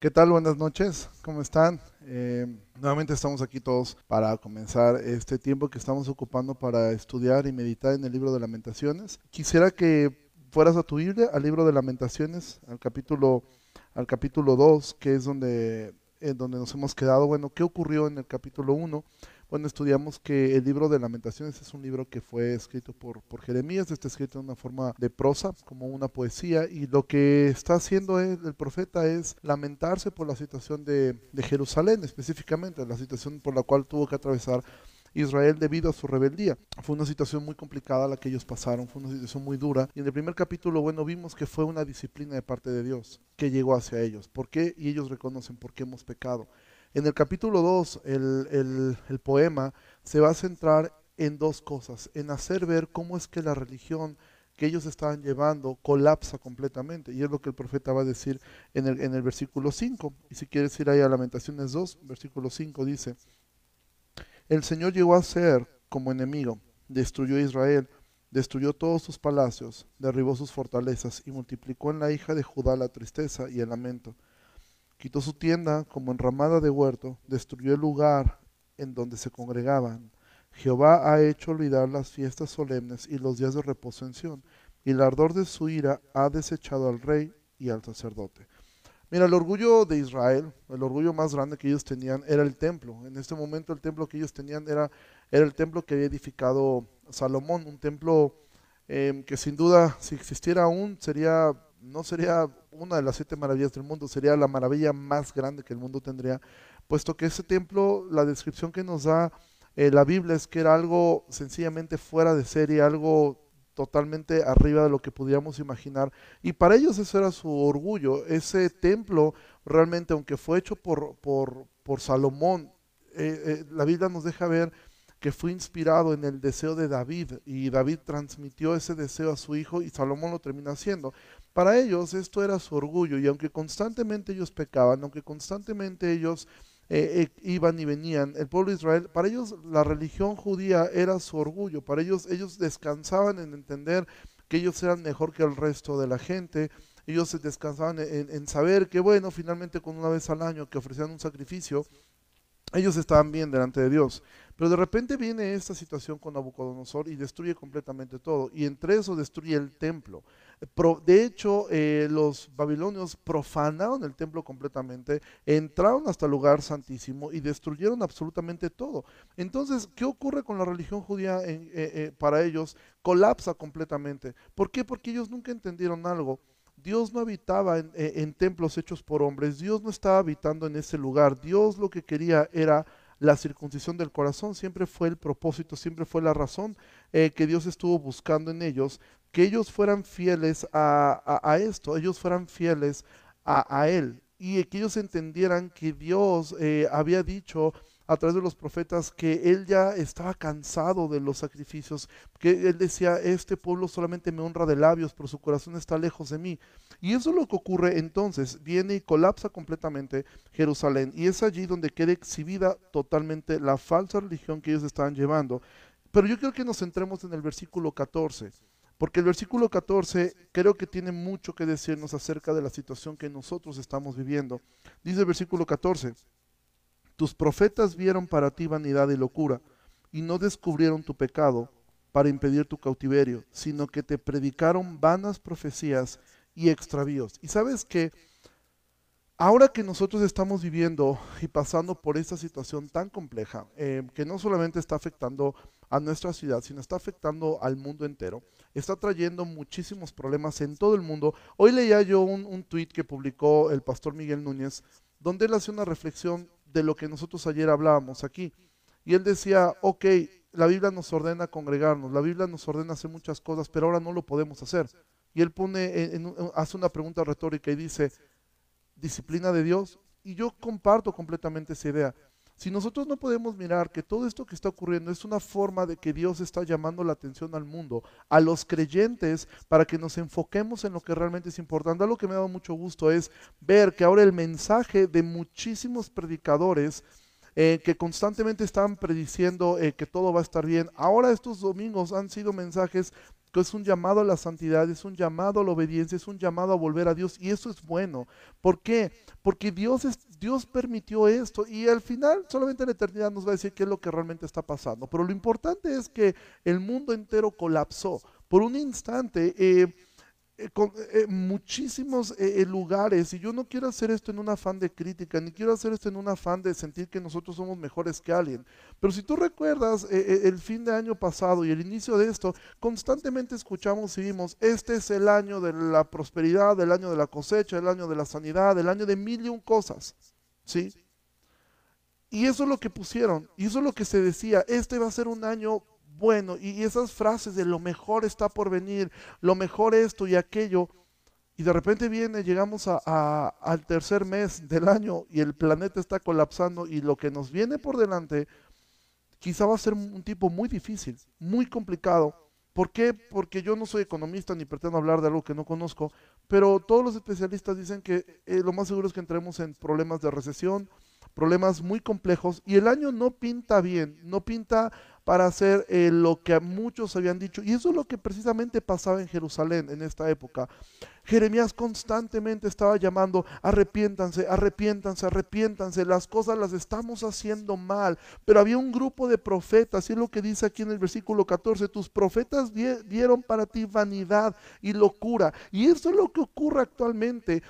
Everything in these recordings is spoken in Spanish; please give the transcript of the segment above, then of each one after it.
¿Qué tal? Buenas noches, ¿cómo están? Eh, nuevamente estamos aquí todos para comenzar este tiempo que estamos ocupando para estudiar y meditar en el libro de lamentaciones. Quisiera que fueras a tu Biblia, al libro de lamentaciones, al capítulo, al capítulo 2, que es donde, en donde nos hemos quedado. Bueno, ¿qué ocurrió en el capítulo 1? Bueno, estudiamos que el libro de lamentaciones es un libro que fue escrito por, por Jeremías, está escrito en una forma de prosa, como una poesía, y lo que está haciendo el, el profeta es lamentarse por la situación de, de Jerusalén, específicamente, la situación por la cual tuvo que atravesar Israel debido a su rebeldía. Fue una situación muy complicada la que ellos pasaron, fue una situación muy dura. Y en el primer capítulo, bueno, vimos que fue una disciplina de parte de Dios que llegó hacia ellos. ¿Por qué? Y ellos reconocen por qué hemos pecado. En el capítulo 2, el, poema se va a centrar en dos cosas, en hacer ver cómo es que la religión que ellos estaban llevando colapsa completamente. Y es lo que el profeta va a decir en el, en el versículo 5. Y si quieres ir ahí a Lamentaciones 2, versículo 5 dice, el Señor llegó a ser como enemigo, destruyó a Israel, destruyó todos sus palacios, derribó sus fortalezas y multiplicó en la hija de Judá la tristeza y el lamento. Quitó su tienda como enramada de huerto, destruyó el lugar en donde se congregaban. Jehová ha hecho olvidar las fiestas solemnes y los días de reposo en Sión, y el ardor de su ira ha desechado al rey y al sacerdote. Mira, el orgullo de Israel, el orgullo más grande que ellos tenían era el templo. En este momento el templo que ellos tenían era, era el templo que había edificado Salomón, un templo eh, que sin duda, si existiera aún, sería no sería una de las siete maravillas del mundo, sería la maravilla más grande que el mundo tendría, puesto que ese templo, la descripción que nos da eh, la Biblia es que era algo sencillamente fuera de serie, algo totalmente arriba de lo que pudiéramos imaginar. Y para ellos eso era su orgullo. Ese templo realmente, aunque fue hecho por, por, por Salomón, eh, eh, la Biblia nos deja ver que fue inspirado en el deseo de David y David transmitió ese deseo a su hijo y Salomón lo termina haciendo. Para ellos esto era su orgullo y aunque constantemente ellos pecaban, aunque constantemente ellos eh, eh, iban y venían, el pueblo de Israel, para ellos la religión judía era su orgullo, para ellos ellos descansaban en entender que ellos eran mejor que el resto de la gente, ellos descansaban en, en saber que bueno, finalmente con una vez al año que ofrecían un sacrificio, ellos estaban bien delante de Dios. Pero de repente viene esta situación con Nabucodonosor y destruye completamente todo. Y entre eso destruye el templo. De hecho, eh, los babilonios profanaron el templo completamente, entraron hasta el lugar santísimo y destruyeron absolutamente todo. Entonces, ¿qué ocurre con la religión judía en, eh, eh, para ellos? Colapsa completamente. ¿Por qué? Porque ellos nunca entendieron algo. Dios no habitaba en, en, templos hechos por hombres, Dios no estaba habitando en ese lugar, Dios lo que quería era la circuncisión del corazón, siempre fue el propósito, siempre fue la razón eh, que Dios estuvo buscando en ellos, que ellos fueran fieles a, esto, ellos fueran fieles a, Él y que ellos entendieran que Dios eh, había dicho a través de los profetas que él ya estaba cansado de los sacrificios, que él decía, este pueblo solamente me honra de labios, pero su corazón está lejos de mí. Y eso es lo que ocurre entonces, viene y colapsa completamente Jerusalén, y es allí donde queda exhibida totalmente la falsa religión que ellos estaban llevando. Pero yo quiero que nos centremos en el versículo 14. Porque el versículo 14 creo que tiene mucho que decirnos acerca de la situación que nosotros estamos viviendo. Dice el versículo 14, tus profetas vieron para ti vanidad y locura, y no descubrieron tu pecado para impedir tu cautiverio, sino que te predicaron vanas profecías y extravíos. Y sabes que ahora que nosotros estamos viviendo y pasando por esta situación tan compleja, eh, que no solamente está afectando a nuestra ciudad, sino está afectando al mundo entero, está trayendo muchísimos problemas en todo el mundo. Hoy leía yo un, un tweet que publicó el pastor Miguel Núñez, donde él hace una reflexión de lo que nosotros ayer hablábamos aquí. Y él decía, ok, la Biblia nos ordena congregarnos, la Biblia nos ordena hacer muchas cosas, pero ahora no lo podemos hacer. Y él pone, hace una pregunta retórica y dice, disciplina de Dios. Y yo comparto completamente esa idea. Si nosotros no podemos mirar que todo esto que está ocurriendo es una forma de que Dios está llamando la atención al mundo, a los creyentes, para que nos enfoquemos en lo que realmente es importante. Lo que me ha dado mucho gusto es ver que ahora el mensaje de muchísimos predicadores eh, que constantemente están prediciendo eh, que todo va a estar bien. Ahora estos domingos han sido mensajes es un llamado a la santidad, es un llamado a la obediencia, es un llamado a volver a Dios y eso es bueno. ¿Por qué? Porque Dios, es, Dios permitió esto y al final solamente la eternidad nos va a decir qué es lo que realmente está pasando. Pero lo importante es que el mundo entero colapsó. Por un instante, eh, eh, eh, muchísimos eh, lugares y yo no quiero hacer esto en un afán de crítica, ni quiero hacer esto en un afán de sentir que nosotros somos mejores que alguien. Pero si tú recuerdas el fin de año pasado y el inicio de esto, constantemente escuchamos y vimos, este es el año de la prosperidad, el año de la cosecha, el año de la sanidad, el año de mil y un cosas. ¿Sí? Y eso es lo que pusieron, y eso es lo que se decía, este va a ser un año bueno. Y esas frases de lo mejor está por venir, lo mejor esto y aquello. Y de repente viene, llegamos a, al tercer mes del año y el planeta está colapsando y lo que nos viene por delante quizá va a ser un tipo muy difícil, muy complicado. ¿Por qué? Porque yo no soy economista ni pretendo hablar de algo que no conozco, pero todos los especialistas dicen que eh, lo más seguro es que entremos en problemas de recesión, problemas muy complejos y el año no pinta bien, no pinta para hacer eh, lo que muchos habían dicho. Y eso es lo que precisamente pasaba en Jerusalén en esta época. Jeremías constantemente estaba llamando, arrepiéntanse, arrepiéntanse, arrepiéntanse, las cosas las estamos haciendo mal. Pero había un grupo de profetas, y es lo que dice aquí en el versículo 14, tus profetas dieron para ti vanidad y locura. Y eso es lo que ocurre actualmente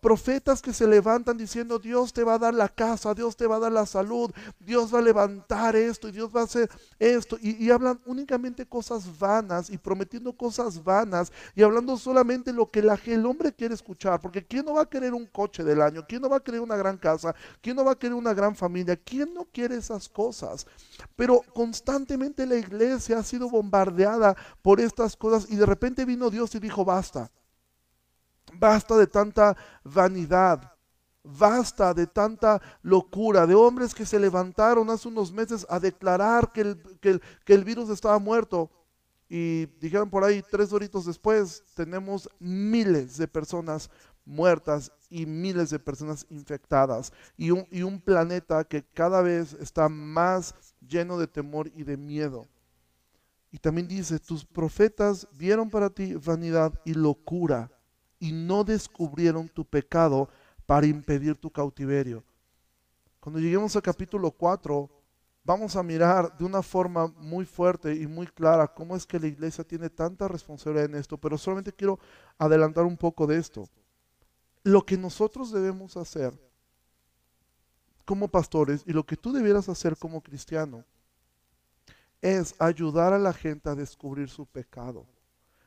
profetas que se levantan diciendo Dios te va a dar la casa, Dios te va a dar la salud, Dios va a levantar esto y Dios va a hacer esto y, hablan únicamente cosas vanas y prometiendo cosas vanas y hablando solamente lo que el hombre quiere escuchar, porque ¿quién no va a querer un coche del año? ¿Quién no va a querer una gran casa? ¿Quién no va a querer una gran familia? ¿Quién no quiere esas cosas? Pero constantemente la iglesia ha sido bombardeada por estas cosas y de repente vino Dios y dijo basta. Basta de tanta vanidad. Basta de tanta locura, de hombres que se levantaron hace unos meses a declarar que el, que el, virus estaba muerto. Y dijeron por ahí, tres horitos después, tenemos miles de personas muertas y miles de personas infectadas. Y un, y un planeta que cada vez está más lleno de temor y de miedo. Y también dice, tus profetas vieron para ti vanidad y locura y no descubrieron tu pecado para impedir tu cautiverio. Cuando lleguemos al capítulo 4, vamos a mirar de una forma muy fuerte y muy clara cómo es que la iglesia tiene tanta responsabilidad en esto, pero solamente quiero adelantar un poco de esto. Lo que nosotros debemos hacer como pastores y lo que tú debieras hacer como cristiano es ayudar a la gente a descubrir su pecado.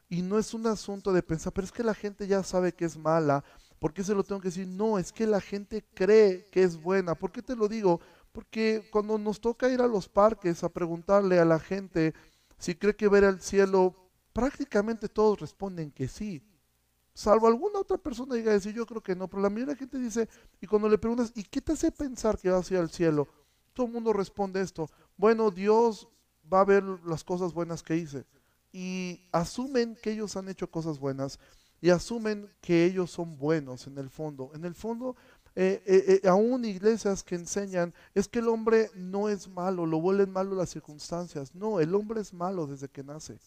Y no es un asunto de pensar, pero es que la gente ya sabe que es mala, ¿por qué se lo tengo que decir? No, es que la gente cree que es buena. ¿Por qué te lo digo? Porque cuando nos toca ir a los parques a preguntarle a la gente si cree que ver el cielo, prácticamente todos responden que sí. Salvo alguna otra persona diga decir, yo creo que no, pero la mayoría de la gente dice, y cuando le preguntas, ¿y qué te hace pensar que vas a ir al cielo? Todo el mundo responde esto, bueno, Dios va a ver las cosas buenas que hice y asumen que ellos han hecho cosas buenas y asumen que ellos son buenos en el fondo. En el fondo, eh, eh, eh, aún iglesias que enseñan es que el hombre no es malo, lo vuelven malo las circunstancias. No, el hombre es malo desde que nace.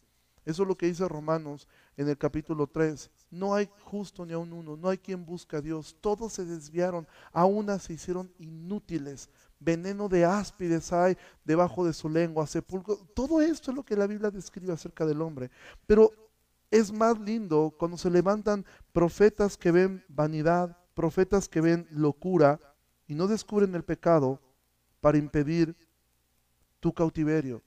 Eso es lo que dice Romanos en el capítulo 3. No hay justo ni aún uno, no hay quien busca a Dios. Todos se desviaron, aún se hicieron inútiles veneno de áspides hay debajo de su lengua, sepulcro. Todo esto es lo que la Biblia describe acerca del hombre. Pero es más lindo cuando se levantan profetas que ven vanidad, profetas que ven locura y no descubren el pecado para impedir tu cautiverio.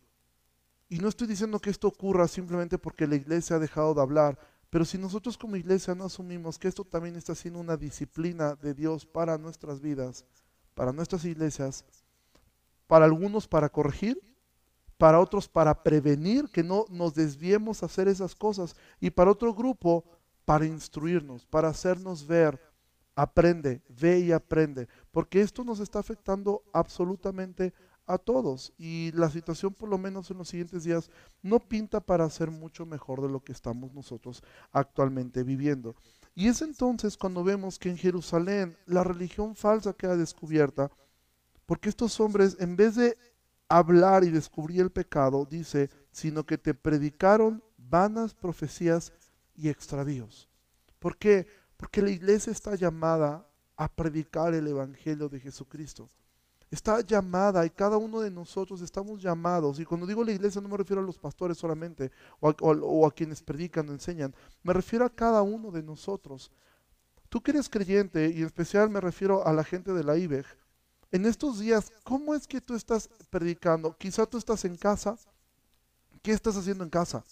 Y no estoy diciendo que esto ocurra simplemente porque la iglesia ha dejado de hablar, pero si nosotros como iglesia no asumimos que esto también está siendo una disciplina de Dios para nuestras vidas, para nuestras iglesias, para algunos para corregir, para otros para prevenir que no nos desviemos a hacer esas cosas y para otro grupo para instruirnos, para hacernos ver, aprende, ve y aprende, porque esto nos está afectando absolutamente a todos y la situación por lo menos en los siguientes días no pinta para ser mucho mejor de lo que estamos nosotros actualmente viviendo. Y es entonces cuando vemos que en Jerusalén la religión falsa queda descubierta, Porque estos hombres, en vez de hablar y descubrir el pecado, dice, sino que te predicaron vanas profecías y extravíos. ¿Por qué? Porque la iglesia está llamada a predicar el Evangelio de Jesucristo. Está llamada y cada uno de nosotros estamos llamados. Y cuando digo la iglesia no me refiero a los pastores solamente o a, quienes predican o enseñan. Me refiero a cada uno de nosotros. Tú que eres creyente y en especial me refiero a la gente de la IBEG. En estos días, ¿cómo es que tú estás predicando? Quizá tú estás en casa. ¿Qué estás haciendo en casa?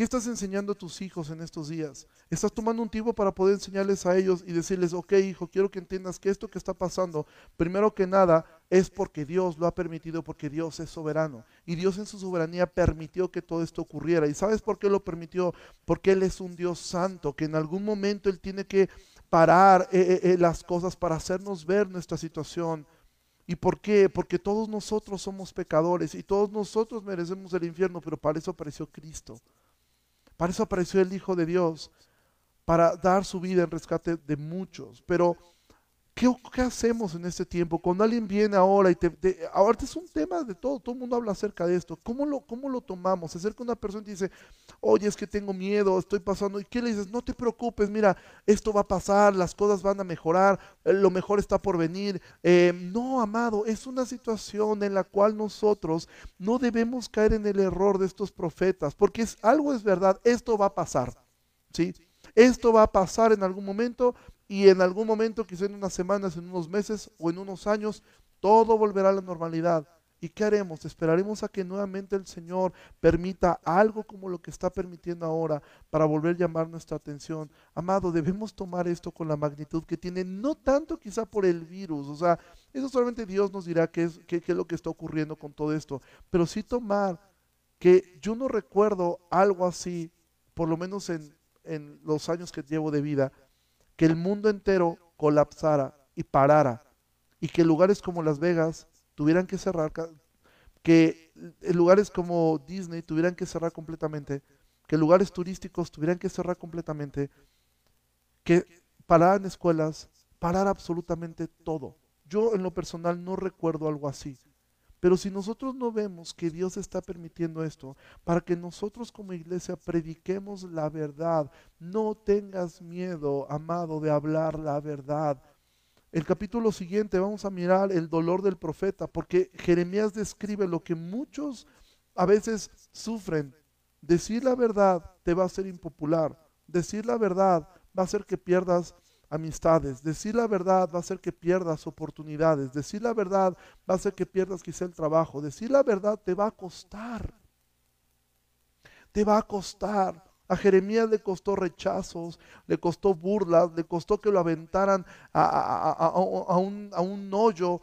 ¿Qué estás enseñando a tus hijos en estos días? ¿Estás tomando un tiempo para poder enseñarles a ellos y decirles, ok hijo, quiero que entiendas que esto que está pasando, primero que nada, es porque Dios lo ha permitido, porque Dios es soberano. Y Dios en su soberanía permitió que todo esto ocurriera. ¿Y sabes por qué lo permitió? Porque Él es un Dios santo, que en algún momento Él tiene que parar eh, eh, eh, las cosas para hacernos ver nuestra situación. ¿Y por qué? Porque todos nosotros somos pecadores y todos nosotros merecemos el infierno, pero para eso apareció Cristo. Para eso apareció el Hijo de Dios, para dar su vida en rescate de muchos. Pero ¿Qué, hacemos en este tiempo? Cuando alguien viene ahora y te, ahora es un tema de todo, todo el mundo habla acerca de esto. ¿Cómo lo, cómo lo tomamos? Se acerca una persona y te dice, oye, es que tengo miedo, estoy pasando. ¿Y qué le dices? No te preocupes, mira, esto va a pasar, las cosas van a mejorar, eh, lo mejor está por venir. Eh, no, amado, es una situación en la cual nosotros no debemos caer en el error de estos profetas, porque algo es verdad, esto va a pasar. ¿Sí? Esto va a pasar en algún momento y en algún momento, quizá en unas semanas, en unos meses o en unos años, todo volverá a la normalidad. ¿Y qué haremos? Esperaremos a que nuevamente el Señor permita algo como lo que está permitiendo ahora para volver a llamar nuestra atención. Amado, debemos tomar esto con la magnitud que tiene, no tanto quizá por el virus, o sea, eso solamente Dios nos dirá qué es, qué es lo que está ocurriendo con todo esto, pero sí tomar que yo no recuerdo algo así, por lo menos en, en los años que llevo de vida, que el mundo entero colapsara y parara y que lugares como Las Vegas tuvieran que cerrar, que lugares como Disney tuvieran que cerrar completamente, que lugares turísticos tuvieran que cerrar completamente, que pararan escuelas, parar absolutamente todo. Yo en lo personal no recuerdo algo así. Pero si nosotros no vemos que Dios está permitiendo esto, para que nosotros como iglesia prediquemos la verdad, no tengas miedo, amado, de hablar la verdad. El capítulo siguiente vamos a mirar el dolor del profeta, porque Jeremías describe lo que muchos a veces sufren. Decir la verdad te va a hacer impopular. Decir la verdad va a hacer que pierdas amistades. Decir la verdad va a hacer que pierdas oportunidades. Decir la verdad va a hacer que pierdas quizá el trabajo. Decir la verdad te va a costar. Te va a costar. A Jeremías le costó rechazos, le costó burlas, le costó que lo aventaran a, un, a un hoyo.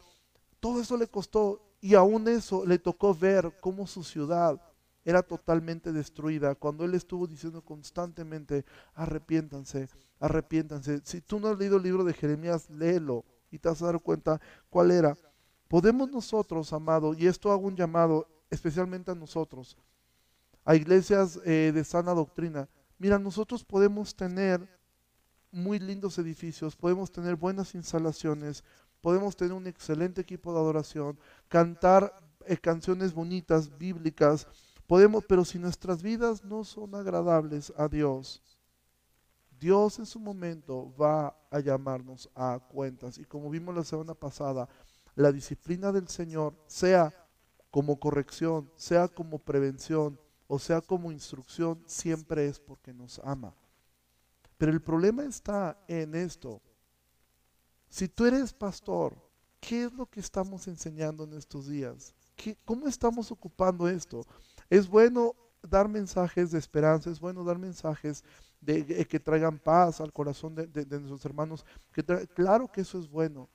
Todo eso le costó y aún eso le tocó ver cómo su ciudad era totalmente destruida. Cuando él estuvo diciendo constantemente, arrepiéntanse, arrepiéntanse. Si tú no has leído el libro de Jeremías, léelo y te vas a dar cuenta cuál era. Podemos nosotros, amado, y esto hago un llamado especialmente a nosotros, a iglesias eh, de sana doctrina. Mira, nosotros podemos tener muy lindos edificios, podemos tener buenas instalaciones, podemos tener un excelente equipo de adoración, cantar eh, canciones bonitas, bíblicas, podemos, pero si nuestras vidas no son agradables a Dios, Dios en su momento va a llamarnos a cuentas. Y como vimos la semana pasada, la disciplina del Señor, sea como corrección, sea como prevención o sea como instrucción, siempre es porque nos ama. Pero el problema está en esto. Si tú eres pastor, ¿qué es lo que estamos enseñando en estos días? ¿Cómo estamos ocupando esto? Es bueno dar mensajes de esperanza, es bueno dar mensajes de, eh, que traigan paz al corazón de, nuestros hermanos. Que claro que eso es bueno,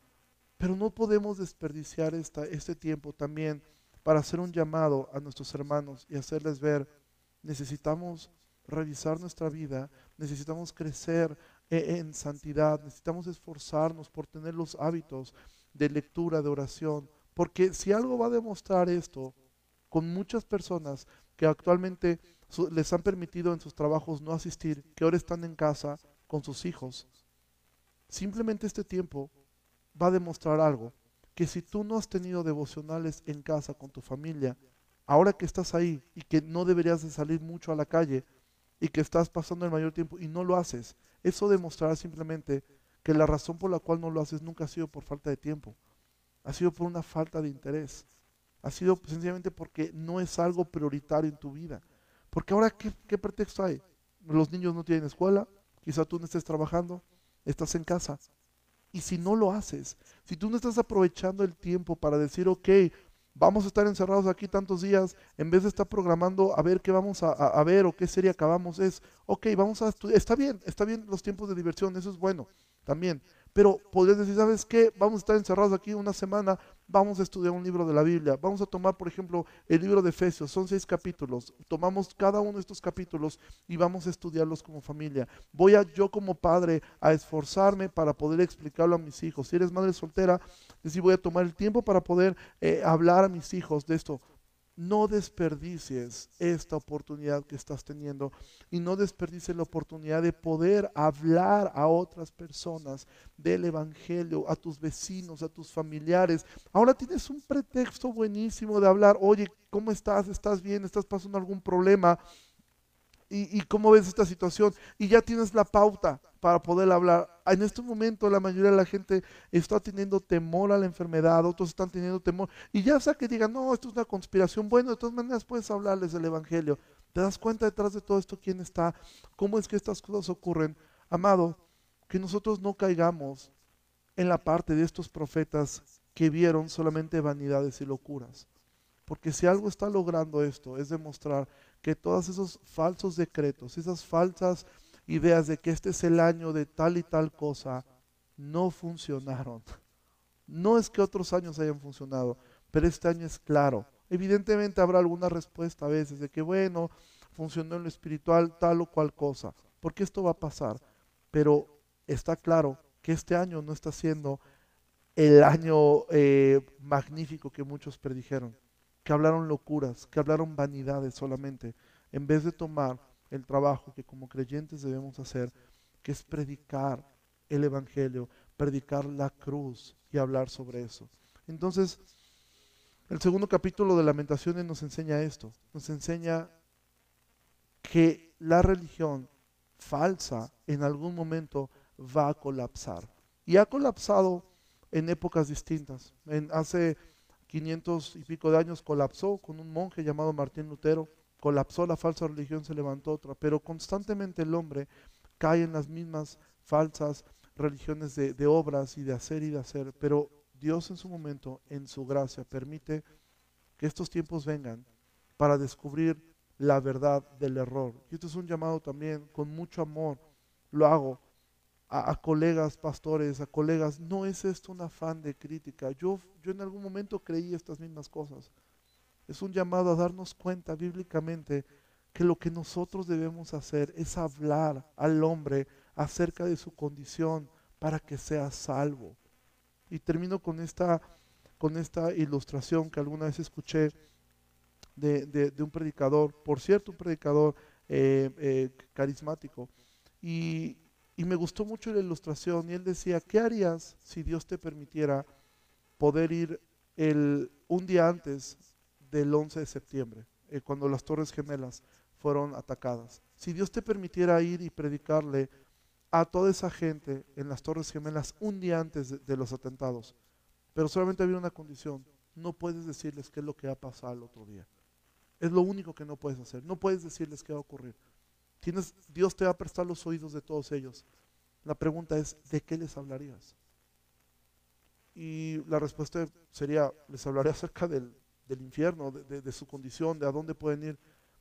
pero no podemos desperdiciar esta, este tiempo también para hacer un llamado a nuestros hermanos y hacerles ver, necesitamos revisar nuestra vida, necesitamos crecer e, en santidad, necesitamos esforzarnos por tener los hábitos de lectura, de oración, porque si algo va a demostrar esto con muchas personas que actualmente les han permitido en sus trabajos no asistir, que ahora están en casa con sus hijos. Simplemente este tiempo va a demostrar algo, que si tú no has tenido devocionales en casa con tu familia, ahora que estás ahí y que no deberías de salir mucho a la calle y que estás pasando el mayor tiempo y no lo haces, eso demostrará simplemente que la razón por la cual no lo haces nunca ha sido por falta de tiempo, ha sido por una falta de interés, ha sido sencillamente porque no es algo prioritario en tu vida. Porque ahora, ¿qué, pretexto hay? Los niños no tienen escuela, quizá tú no estés trabajando, estás en casa. Y si no lo haces, si tú no estás aprovechando el tiempo para decir, ok, vamos a estar encerrados aquí tantos días, en vez de estar programando a ver qué vamos a, ver o qué serie acabamos, es, ok, vamos a estudiar, está bien, está bien los tiempos de diversión, eso es bueno también, pero podrías decir, ¿sabes qué? Vamos a estar encerrados aquí una semana, vamos a estudiar un libro de la Biblia. Vamos a tomar, por ejemplo, el libro de Efesios, son seis capítulos. Tomamos cada uno de estos capítulos y vamos a estudiarlos como familia. Voy a yo como padre a esforzarme para poder explicarlo a mis hijos. Si eres madre soltera, decir, voy a tomar el tiempo para poder eh, hablar a mis hijos de esto no desperdicies esta oportunidad que estás teniendo y no desperdicies la oportunidad de poder hablar a otras personas del Evangelio, a tus vecinos, a tus familiares. Ahora tienes un pretexto buenísimo de hablar, oye, ¿cómo estás? ¿Estás bien? ¿Estás pasando algún problema? ¿Y, cómo ves esta situación? Y ya tienes la pauta para poder hablar. En este momento la mayoría de la gente está teniendo temor a la enfermedad, otros están teniendo temor. Y ya sea que digan, no, esto es una conspiración, bueno, de todas maneras puedes hablarles del Evangelio. ¿Te das cuenta detrás de todo esto quién está? ¿Cómo es que estas cosas ocurren? Amado, que nosotros no caigamos en la parte de estos profetas que vieron solamente vanidades y locuras. Porque si algo está logrando esto es demostrar que todos esos falsos decretos, esas falsas ideas de que este es el año de tal y tal cosa, no funcionaron. No es que otros años hayan funcionado, pero este año es claro. Evidentemente habrá alguna respuesta a veces de que, bueno, funcionó en lo espiritual tal o cual cosa, porque esto va a pasar. Pero está claro que este año no está siendo el año eh, magnífico que muchos predijeron que hablaron locuras, que hablaron vanidades solamente, en vez de tomar el trabajo que como creyentes debemos hacer, que es predicar el Evangelio, predicar la cruz y hablar sobre eso. Entonces, el segundo capítulo de Lamentaciones nos enseña esto, nos enseña que la religión falsa en algún momento va a colapsar. Y ha colapsado en épocas distintas. En, hace 500 y pico de años colapsó con un monje llamado Martín Lutero, colapsó la falsa religión, se levantó otra, pero constantemente el hombre cae en las mismas falsas religiones de, obras y de hacer y de hacer, pero Dios en su momento, en su gracia, permite que estos tiempos vengan para descubrir la verdad del error. Y esto es un llamado también, con mucho amor, lo hago a, colegas pastores, a colegas, no es esto un afán de crítica. Yo, yo en algún momento creí estas mismas cosas. Es un llamado a darnos cuenta bíblicamente que lo que nosotros debemos hacer es hablar al hombre acerca de su condición para que sea salvo. Y termino con esta, con esta ilustración que alguna vez escuché de, de, un predicador, por cierto, un predicador eh, eh, carismático. Y, y me gustó mucho la ilustración y él decía, ¿qué harías si Dios te permitiera poder ir el, un día antes del 11 de septiembre, eh, cuando las Torres Gemelas fueron atacadas? Si Dios te permitiera ir y predicarle a toda esa gente en las Torres Gemelas un día antes de, los atentados, pero solamente había una condición, no puedes decirles qué es lo que va a pasar el otro día. Es lo único que no puedes hacer, no puedes decirles qué va a ocurrir. Dios te va a prestar los oídos de todos ellos. La pregunta es, ¿de qué les hablarías? Y la respuesta sería, les hablaré acerca del, infierno, de, su condición, de a dónde pueden ir.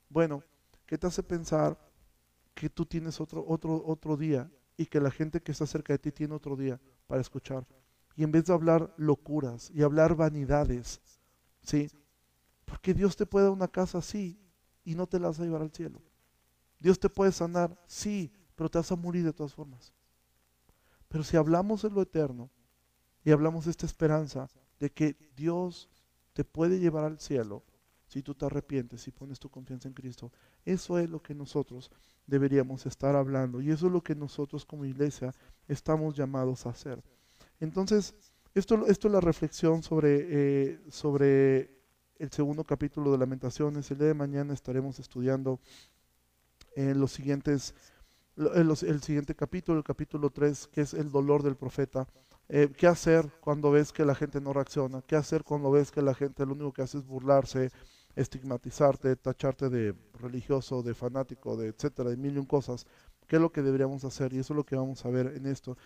Bueno, ¿qué te hace pensar que tú tienes otro, otro, otro día y que la gente que está cerca de ti tiene otro día para escuchar? Y en vez de hablar locuras y hablar vanidades, ¿sí? Porque Dios te puede dar una casa así y no te la vas a llevar al cielo. Dios te puede sanar, sí, pero te vas a morir de todas formas. Pero si hablamos de lo eterno y hablamos de esta esperanza de que Dios te puede llevar al cielo si tú te arrepientes y pones tu confianza en Cristo, eso es lo que nosotros deberíamos estar hablando y eso es lo que nosotros como iglesia estamos llamados a hacer. Entonces, Esto, esto es la reflexión sobre, eh, sobre el segundo capítulo de Lamentaciones. El día de mañana estaremos estudiando en los siguientes, el siguiente capítulo, el capítulo 3, que es el dolor del profeta. Eh, ¿Qué hacer cuando ves que la gente no reacciona? ¿Qué hacer cuando ves que la gente lo único que hace es burlarse, estigmatizarte, tacharte de religioso, de fanático, de etcétera, de mil y un cosas? ¿Qué es lo que deberíamos hacer? Y eso es lo que vamos a ver en esto.